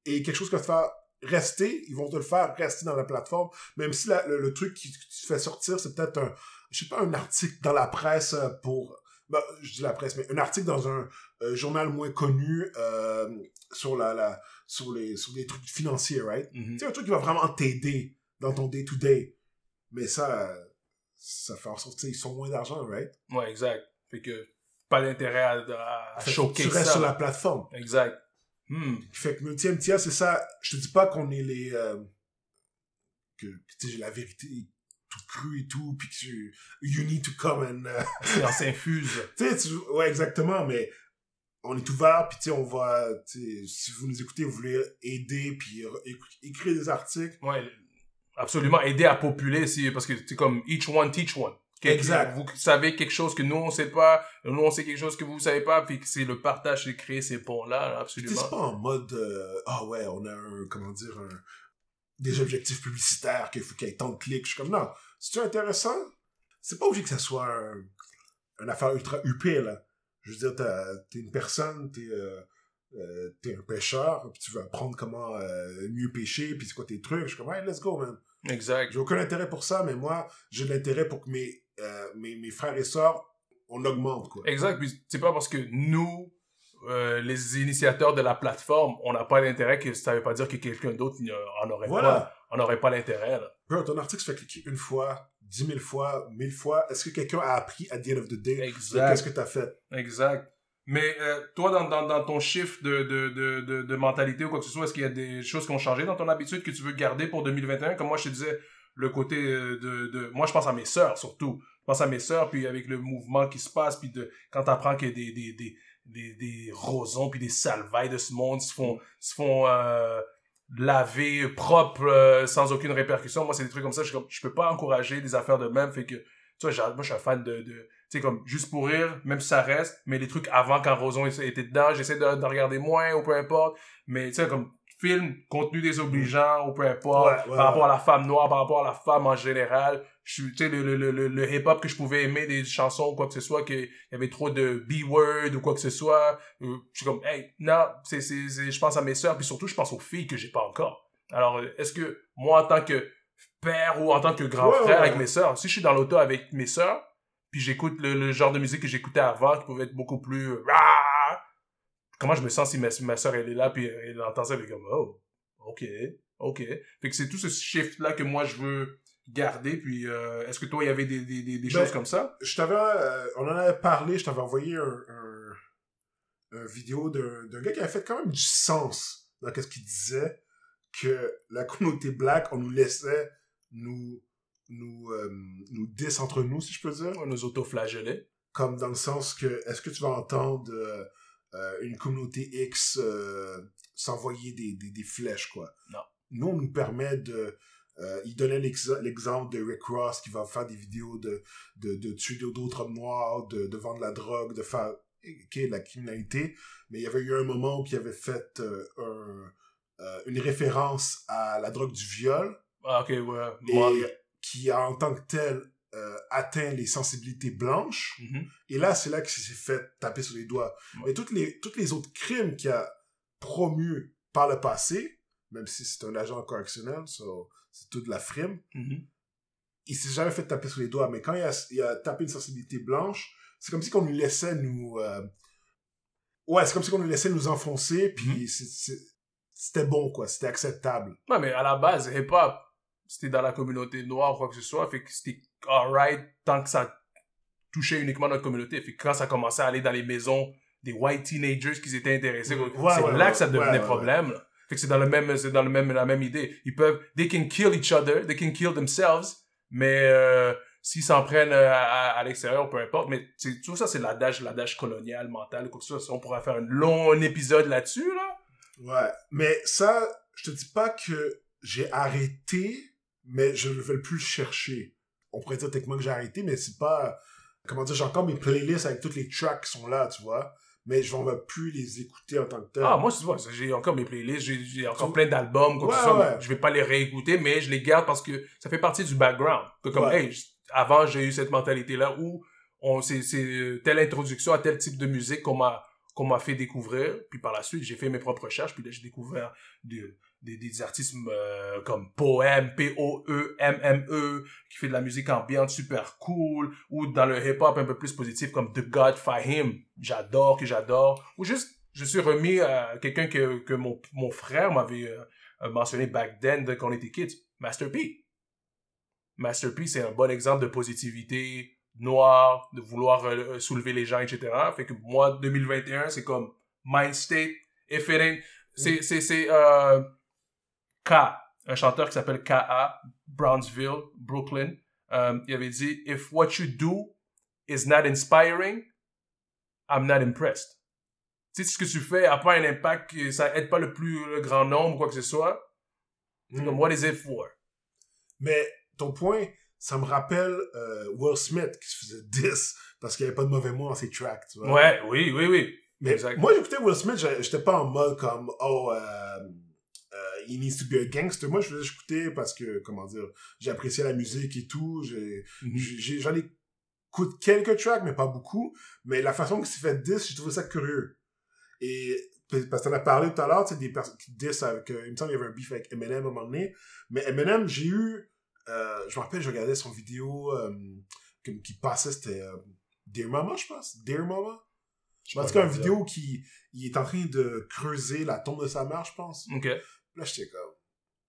et quelque chose qui va te faire rester ils vont te le faire rester dans la plateforme même si la- le, le truc qui, qui te fait sortir c'est peut-être un je sais pas un article dans la presse euh, pour ben, je dis la presse mais un article dans un euh, journal moins connu euh, sur la, la sur les sur des trucs financiers right? Mhm. c'est un truc qui va vraiment t'aider dans ton day to day mais ça ça fait en sorte qu'ils sont moins d'argent right? Ouais, exact. Fait que pas d'intérêt à, à, que choquer tu restes ça. sur la plateforme Exact. Hmm. fait que multi MTA c'est ça je te dis pas qu'on est les euh, que tu sais j'ai la vérité tout cru et tout puis que tu you need to come and euh, Ça s'infuse. tu sais, ouais, exactement, mais on est ouvert, puis tu sais, on va, si vous nous écoutez, vous voulez aider, puis éc- écrire des articles. Ouais, absolument. Aider à populer, si, parce que c'est comme each one teach one. Quelque- Exact. Vous savez quelque chose que nous on sait pas, nous on sait quelque chose que vous savez pas, puis que c'est le partage, c'est créer ces tu sais, absolument. c'est pas en mode, euh, ah ouais, on a un, comment dire, des objectifs publicitaires, qu'il faut qu'il y ait tant de clics. Je suis comme, non, c'est intéressant? C'est pas obligé que ça soit un, une affaire ultra huppée, là. Je veux dire, t'es une personne, t'es, euh, euh, t'es un pêcheur, puis tu veux apprendre comment euh, mieux pêcher, puis c'est quoi tes trucs. Je suis comme, hey, let's go, man. Exact. J'ai aucun intérêt pour ça, mais moi, j'ai de l'intérêt pour que mes, euh, mes, mes frères et sœurs, on augmente, quoi. Exact. Puis c'est pas parce que nous, euh, les initiateurs de la plateforme, on n'a pas d'intérêt que ça veut pas dire que quelqu'un d'autre en aurait Voilà. pas, en aurait pas l'intérêt. Bro, ton article se fait cliquer une fois, dix mille fois, mille fois. Est-ce que quelqu'un a appris at the end of the day? Qu'est-ce que t'as fait? Exact. Mais euh, toi, dans, dans, dans ton chiffre de, de, de, de, de mentalité ou quoi que ce soit, est-ce qu'il y a des choses qui ont changé dans ton habitude que tu veux garder pour 2021? Comme moi, je te disais, le côté euh, de... de... Moi, je pense à mes sœurs, surtout. Je pense à mes sœurs, puis avec le mouvement qui se passe, puis de, quand t'apprends qu'il y a des, des, des, des, des rosons, puis des salvailles de ce monde se font, se font euh, laver propre euh, sans aucune répercussion. Moi, c'est des trucs comme ça. Je, je peux pas encourager des affaires de même. Fait que, tu vois, moi, je suis un fan de... de tu sais, comme, juste pour rire, même si ça reste, mais les trucs avant, quand Roson était dedans, j'essaie de, de regarder moins, ou peu importe. Mais, tu sais, comme, film, contenu désobligeant, ou peu importe, Ouais, ouais, par rapport ouais. à la femme noire, par rapport à la femme en général. Je tu sais, le, le, le, le, le hip-hop que je pouvais aimer, des chansons ou quoi que ce soit, qu'il y avait trop de B-word ou quoi que ce soit. euh, je suis comme, hey, non, c'est, c'est, c'est- je pense à mes sœurs, puis surtout, je pense aux filles que j'ai pas encore. Alors, euh, est-ce que, moi, en tant que père ou en tant que grand Ouais, frère ouais, avec mes sœurs, si je suis dans l'auto avec mes sœurs, puis j'écoute le, le genre de musique que j'écoutais avant, qui pouvait être beaucoup plus... euh, Comment je me sens si ma, ma sœur, elle est là, puis elle entend ça, elle est comme, oh, ok, ok. Fait que c'est tout ce shift-là que moi, je veux garder, puis euh, est-ce que toi, il y avait des, des, des, des Ben, choses comme ça? Je t'avais, euh, on en avait parlé, je t'avais envoyé un, un, un vidéo d'un d'un gars qui avait fait quand même du sens dans ce qu'il disait que la communauté black, on nous laissait nous, nous, euh, nous diss entre nous, si je peux dire. On nous auto-flageller. Comme dans le sens que, est-ce que tu vas entendre euh, euh, une communauté X euh, s'envoyer des, des, des flèches, quoi? Non. Nous, on nous permet de... Euh, il donnait l'ex- l'exemple de Rick Ross qui va faire des vidéos de, de, de tuer d'autres hommes noirs, de, de vendre la drogue, de faire ok, de la criminalité. Mais il y avait eu un moment où il avait fait euh, un, euh, une référence à la drogue du viol Ah, ok, ouais. et qui a en tant que tel atteint les sensibilités blanches. Mhm. Et là, c'est là qu'il s'est fait taper sur les doigts. Ouais. Mais toutes les, toutes les autres crimes qu'il a promus par le passé, même si c'est un agent correctionnel, so, c'est toute la frime, Mhm. il s'est jamais fait taper sur les doigts. Mais quand il a, il a tapé une sensibilité blanche, c'est comme si qu'on nous laissait nous... euh, Ouais, c'est comme si qu'on nous laissait nous enfoncer, puis Mhm. c'est- c'était bon, quoi. C'était acceptable. Ouais, mais à la base, hip-hop, c'était dans la communauté noire ou quoi que ce soit, fait que c'était alright tant que ça touchait uniquement notre communauté. Fait que quand ça commençait à aller dans les maisons des white teenagers qui étaient intéressés, Ouais, c'est ouais, là ouais, que ça devenait problème. là. Que c'est dans le même, c'est dans le même, la même idée. Ils peuvent, they can kill each other, they can kill themselves, mais euh, s'ils s'en prennent euh, à, à l'extérieur, peu importe. Mais tout ça, c'est l'adage, l'adage colonial, mental, quoi que ce soit. On pourrait faire un long épisode là-dessus, là. Ouais, mais ça, je te dis pas que j'ai arrêté, mais je ne veux plus le chercher. On pourrait dire techniquement que j'ai arrêté, mais c'est pas... Comment dire, j'ai encore mes playlists avec toutes les tracks qui sont là, tu vois, mais je ne vais plus les écouter en tant que tel. Ah, moi, tu vois, j'ai encore mes playlists, j'ai encore plein d'albums, quoi Ouais, soit, ouais. Je vais pas les réécouter, mais je les garde parce que ça fait partie du background. Que comme, Ouais. hey, avant, j'ai eu cette mentalité-là où on, c'est, c'est euh, telle introduction à tel type de musique qu'on m'a, qu'on m'a fait découvrir. Puis par la suite, j'ai fait mes propres recherches, puis là, j'ai découvert de- des, des artistes euh, comme Poème, P-O-E-M-M-E, qui fait de la musique ambiante super cool, ou dans le hip-hop un peu plus positif comme The God Fahim, j'adore, que j'adore, ou juste, je suis remis à quelqu'un que, que mon, mon frère m'avait euh, mentionné back then, quand on était kids, Master P. Master P, c'est un bon exemple de positivité noire, de vouloir euh, soulever les gens, etc. Fait que moi, 2021, c'est comme mind state, if it ain't- c'est, c'est, c'est, euh, K, un chanteur qui s'appelle K.A., Brownsville, Brooklyn. Euh, il avait dit, if what you do is not inspiring, I'm not impressed. Tu sais, ce que tu fais a pas un impact, ça aide pas le plus le grand nombre, quoi que ce soit. Mm. comme, what is it for? Mais ton point, ça me rappelle euh, Will Smith qui se faisait 10 parce qu'il n'y avait pas de mauvais mots dans ses tracks, tu vois. Ouais, oui, oui, oui. Mais Exact. moi, j'écoutais Will Smith, j'étais pas en mode comme, oh, euh, he needs to be a gangster. Moi, je faisais écouter parce que, comment dire, j'ai apprécié la musique et tout. J'ai, Mhm. j'ai, j'en écoute quelques tracks, mais pas beaucoup. Mais la façon qu'il s'est fait 10, j'ai trouvé ça curieux. Et, parce que t'en as parlé tout à l'heure, tu sais, des personnes qui disent avec, euh, il me semble qu'il y avait un beef avec Eminem à un moment donné. Mais Eminem, j'ai eu, euh, je me rappelle, je regardais son vidéo, euh, qui, qui passait, c'était, euh, Dear Mama, je pense. Dear Mama. Je En tout cas, une vidéo qui il est en train de creuser la tombe de sa mère, je pense. OK. Là, j'étais comme,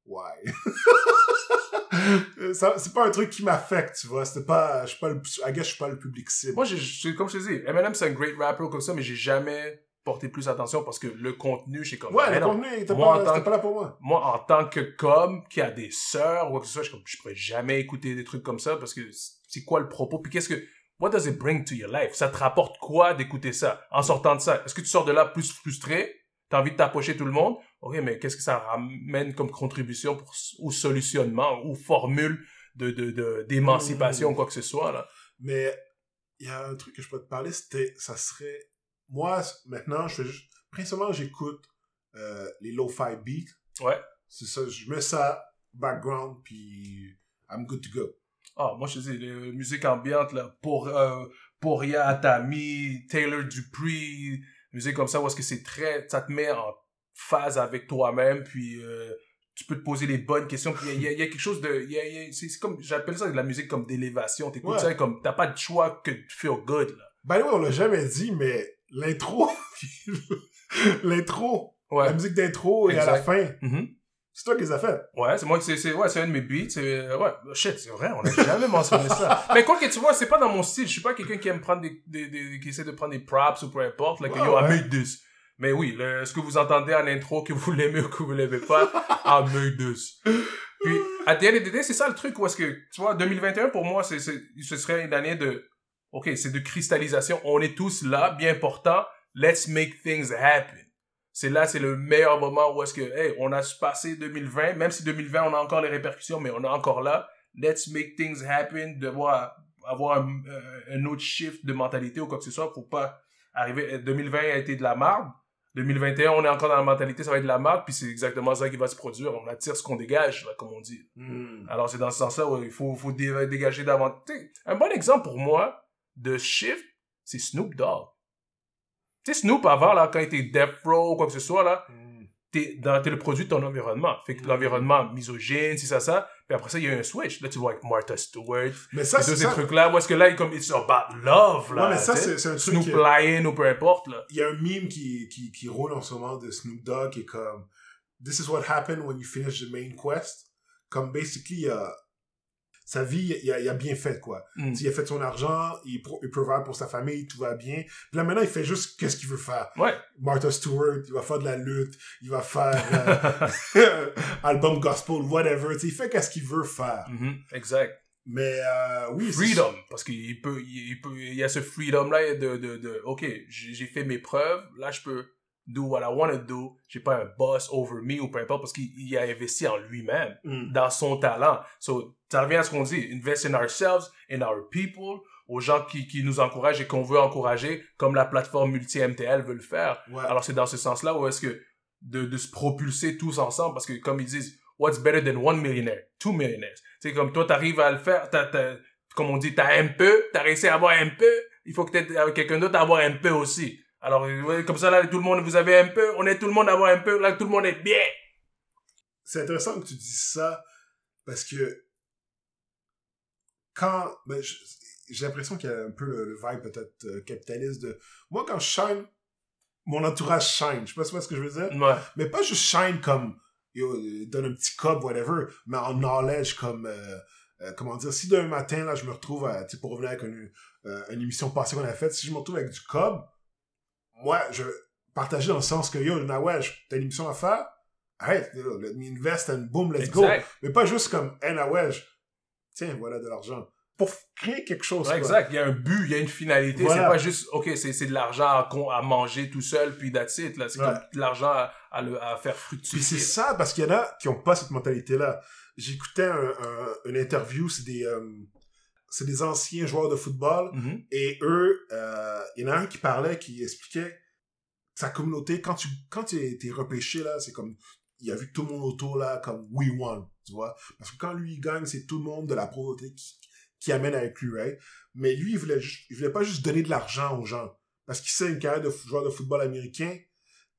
why? C'est pas un truc qui m'affecte, tu vois. C'était pas, je suis pas le, I guess je suis pas le public cible. Moi, j'ai- comme je te dis, Eminem, c'est un great rapper comme ça, mais j'ai jamais porté plus attention parce que le contenu, j'ai comme... ouais, le non. contenu, il était Moi, en pas, tant c'était que- pas là pour moi. moi, en tant que com, qui a des sœurs ou quoi que ce soit, je, comme, je pourrais jamais écouter des trucs comme ça parce que c'est quoi le propos? Puis qu'est-ce que, what does it bring to your life? Ça te rapporte quoi d'écouter ça? En sortant de ça, est-ce que tu sors de là plus frustré? T'as envie de t'approcher tout le monde? Ok, mais qu'est-ce que ça ramène comme contribution pour, ou solutionnement ou formule de, de, de, d'émancipation Mm. ou quoi que ce soit, là? Mais il y a un truc que je peux te parler, c'était, ça serait, moi, maintenant, je fais principalement, j'écoute euh, les lo-fi beats. Ouais. C'est ça, je mets ça background, puis I'm good to go. Ah, moi, je te dis, la musique ambiante, là, pour, euh, Poria Atami, Taylor Dupree, musique comme ça, où est-ce que c'est très, ça te met en phase avec toi-même, puis euh, tu peux te poser les bonnes questions, puis il y, a- il y a quelque chose de, y a- c'est comme, j'appelle ça de la musique comme d'élévation, t'écoutes Ouais. ça comme, t'as pas de choix que de feel good, là. The way, on l'a jamais dit, mais l'intro, l'intro, Ouais. la musique d'intro et à la fin, Mhm. c'est toi qui les as fait. Ouais, c'est moi qui c'est c'est ouais, c'est un de mes beats, c'est euh, ouais, shit, c'est vrai, on n'a jamais mentionné ça. Mais quoi que tu vois, c'est pas dans mon style, je suis pas quelqu'un qui aime prendre des, des, des- qui essaie de prendre des props ou peu importe, like Ouais, yo, I ouais. made this. Mais oui, ce que vous entendez en intro, que vous l'aimez ou que vous l'aimez pas, made this. Puis à day, c'est ça le truc où est-ce que, tu vois, 2021 pour moi, c'est, ce serait une année de, ok, c'est de cristallisation. On est tous là, bien important. Let's make things happen. C'est là, c'est le meilleur moment où est-ce que, hey, on a passé 2020, même si 2020, on a encore les répercussions, mais on est encore là. Let's make things happen, devoir avoir un, euh, un autre shift de mentalité ou quoi que ce soit. Faut pas arriver, 2020 a été de la merde. 2021, on est encore dans la mentalité, ça va être de la merde, puis c'est exactement ça qui va se produire. On attire ce qu'on dégage, là, comme on dit. Hmm. Alors, c'est dans ce sens-là où il faut, faut dé- dégager davantage. Un bon exemple pour moi de shift, c'est Snoop Dogg. Tu sais, Snoop, avant, là, quand il était Death Row ou quoi que ce soit, là, Hmm. t'es, le produit de ton environnement. Fait que Mhm. l'environnement misogyne, si ça, ça. Puis après ça, il y a un switch. Là, tu vois avec Martha Stewart. Mais ça, c'est ces trucs-là, où est-ce que là, il comme, it's about love, là. Ouais, mais ça, c'est c'est un truc. Snoop Lion ou peu importe, là. Il y a un meme qui, qui, qui roule en ce moment de Snoop Dogg qui est comme This is what happened when you finish the main quest. Comme basically, euh, sa vie, il a, il a bien fait, quoi. Mm. Il a fait son argent, il, pro- il provide pour sa famille, tout va bien. Puis là, maintenant, il fait juste qu'est-ce qu'il veut faire. Ouais. Martha Stewart, il va faire de la lutte, il va faire euh, album gospel, whatever. Tu sais, il fait qu'est-ce qu'il veut faire. Mhm, exact. Mais euh, oui, freedom parce qu'il peut il peut il y a ce freedom là de de de ok j'ai fait mes preuves là je peux do what I want to do j'ai pas un boss over me ou peu importe parce qu'il il a investi en lui-même Mm. dans son talent so ça revient à ce qu'on dit invest in ourselves in our people aux gens qui qui nous encouragent et qu'on veut encourager comme la plateforme multi MTL veut le faire Ouais. alors c'est dans ce sens là où est-ce que de de se propulser tous ensemble parce que comme ils disent what's better than one millionaire? Two millionaires tu sais comme toi t'arrives à le faire t'as comme on dit, t'as un peu, t'as réussi à avoir un peu, il faut que t'aies avec quelqu'un d'autre à avoir un peu aussi. Alors, ouais, comme ça, là, tout le monde, vous avez un peu, on est tout le monde à avoir un peu, là, tout le monde est bien. c'est intéressant que tu dises ça parce que quand ben, j'ai l'impression qu'il y a un peu le, le vibe peut-être euh, capitaliste de moi quand je shine mon entourage shine je sais pas si ce que je veux dire Ouais. mais pas juste shine comme yo euh, donne un petit cob whatever mais en knowledge comme euh, euh, comment dire si d'un matin là je me retrouve à, pour revenir avec une, euh, une émission passée qu'on a faite si je me retrouve avec du cob moi je partager dans le sens que yo Nawesh t'as une émission à faire? Arrête yo, let me invest and boom let's go mais pas juste comme, hey, Nawesh, tiens, voilà de l'argent. Pour créer quelque chose. Ouais, exact. Il y a un but, il y a une finalité. Voilà. C'est pas juste, OK, c'est, de l'argent à, à manger tout seul, puis that's it. C'est Ouais. comme de l'argent à, à, à faire Puis c'est ça, parce qu'il y en a qui ont pas cette mentalité-là. J'écoutais un, un- une interview, c'est des, euh, c'est des anciens joueurs de football, Mhm. et eux, euh, il y en a un qui parlait, qui expliquait sa communauté, quand tu quand t'es, t'es repêché, là, c'est comme, il a vu tout le monde autour, là, comme we won, tu vois. Parce que quand lui, il gagne, c'est tout le monde de la pauvreté qui, qui amène avec lui, right? Mais lui, il voulait, il voulait pas juste donner de l'argent aux gens. Parce qu'il sait une carrière de joueur de football américain,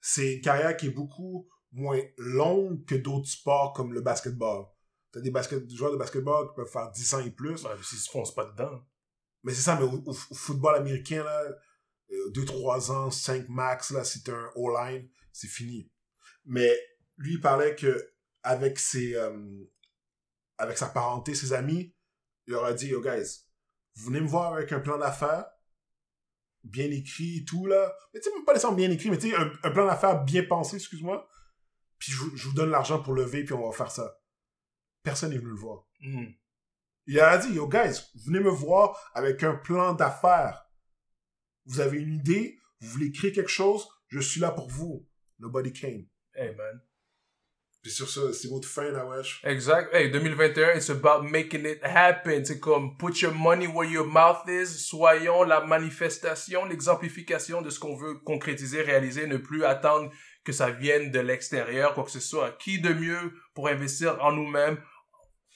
c'est une carrière qui est beaucoup moins longue que d'autres sports comme le basketball. T'as des basket, joueurs de basketball qui peuvent faire 10 ans et plus. Ouais, s'ils se foncent pas dedans. Mais c'est ça, mais au, football américain, là, 2-3 ans, 5 max, là, c'est un all-line, c'est fini. Mais lui, il parlait que avec ses, euh, avec sa parenté, ses amis, il leur a dit, yo guys, vous venez me voir avec un plan d'affaires, bien écrit et tout, là. Mais tu sais, même pas nécessairement bien écrit, mais tu sais, un, un plan d'affaires bien pensé, excuse-moi. Puis je, je vous donne l'argent pour lever, puis on va faire ça. Personne n'est venu le voir. Mhm. Il a dit, yo guys, venez me voir avec un plan d'affaires. Vous avez une idée, vous voulez créer quelque chose, je suis là pour vous. Nobody came. Hey, man. Puis sur ça, c'est votre fin, là, wesh. Exact. Hey, 2021, it's about making it happen. C'est comme put your money where your mouth is. Soyons la manifestation, l'exemplification de ce qu'on veut concrétiser, réaliser, ne plus attendre que ça vienne de l'extérieur, quoi que ce soit. Qui de mieux pour investir en nous-mêmes,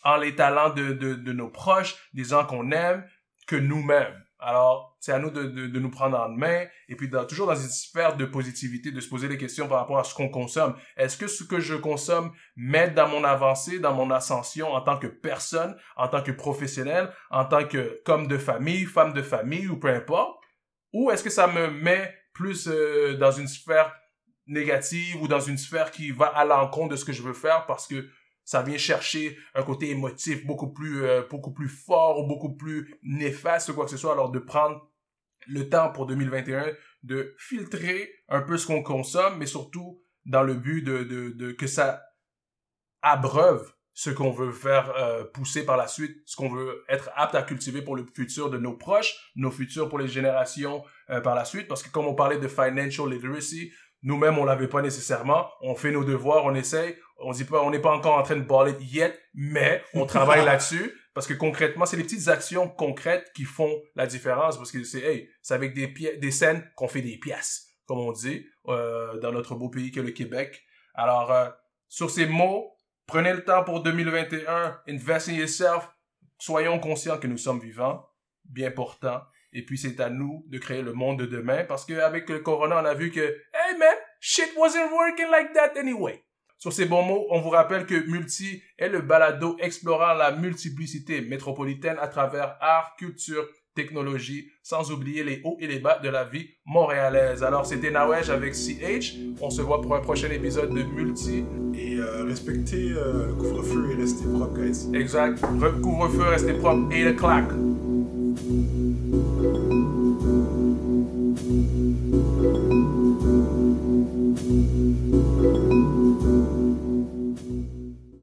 en les talents de, de, de nos proches, des gens qu'on aime, que nous-mêmes. Alors, c'est à nous de, de, de nous prendre en main et puis toujours dans une sphère de positivité, de se poser des questions par rapport à ce qu'on consomme. Est-ce que ce que je consomme m'aide dans mon avancée, dans mon ascension en tant que personne, en tant que professionnel, en tant que comme de famille, femme de famille ou peu importe? Ou est-ce que ça me met plus euh, dans une sphère négative ou dans une sphère qui va à l'encontre de ce que je veux faire parce que ça vient chercher un côté émotif beaucoup plus euh, beaucoup plus fort ou beaucoup plus néfaste quoi que ce soit alors de prendre le temps pour 2021 de filtrer un peu ce qu'on consomme mais surtout dans le but de, de, de que ça abreuve ce qu'on veut faire euh, pousser par la suite, ce qu'on veut être apte à cultiver pour le futur de nos proches, nos futurs pour les générations euh, par la suite. Parce que comme on parlait de financial literacy, nous-mêmes, on l'avait pas nécessairement. On fait nos devoirs, on essaye. On dit pas, on n'est pas encore en train de baller yet, mais on travaille là-dessus. Parce que concrètement, c'est les petites actions concrètes qui font la différence. Parce que c'est, hey, c'est avec des, des scènes qu'on fait des pièces, comme on dit, euh, dans notre beau pays que le Québec. Alors, euh, sur ces mots, prenez le temps pour 2021, invest in yourself. Soyons conscients que nous sommes vivants, bien portants. Et puis, c'est à nous de créer le monde de demain. Parce qu'avec le corona, on a vu que, hey man, shit wasn't working like that anyway. Sur ces bons mots, on vous rappelle que Multi est le balado explorant la multiplicité métropolitaine à travers art, culture, technologie, sans oublier les hauts et les bas de la vie montréalaise. Alors, c'était Nawesh avec CH. On se voit pour un prochain épisode de Multi. Et euh, respectez euh, le couvre-feu et restez propre, guys. Exact. Couvre-feu, restez propre. 8 o'clock.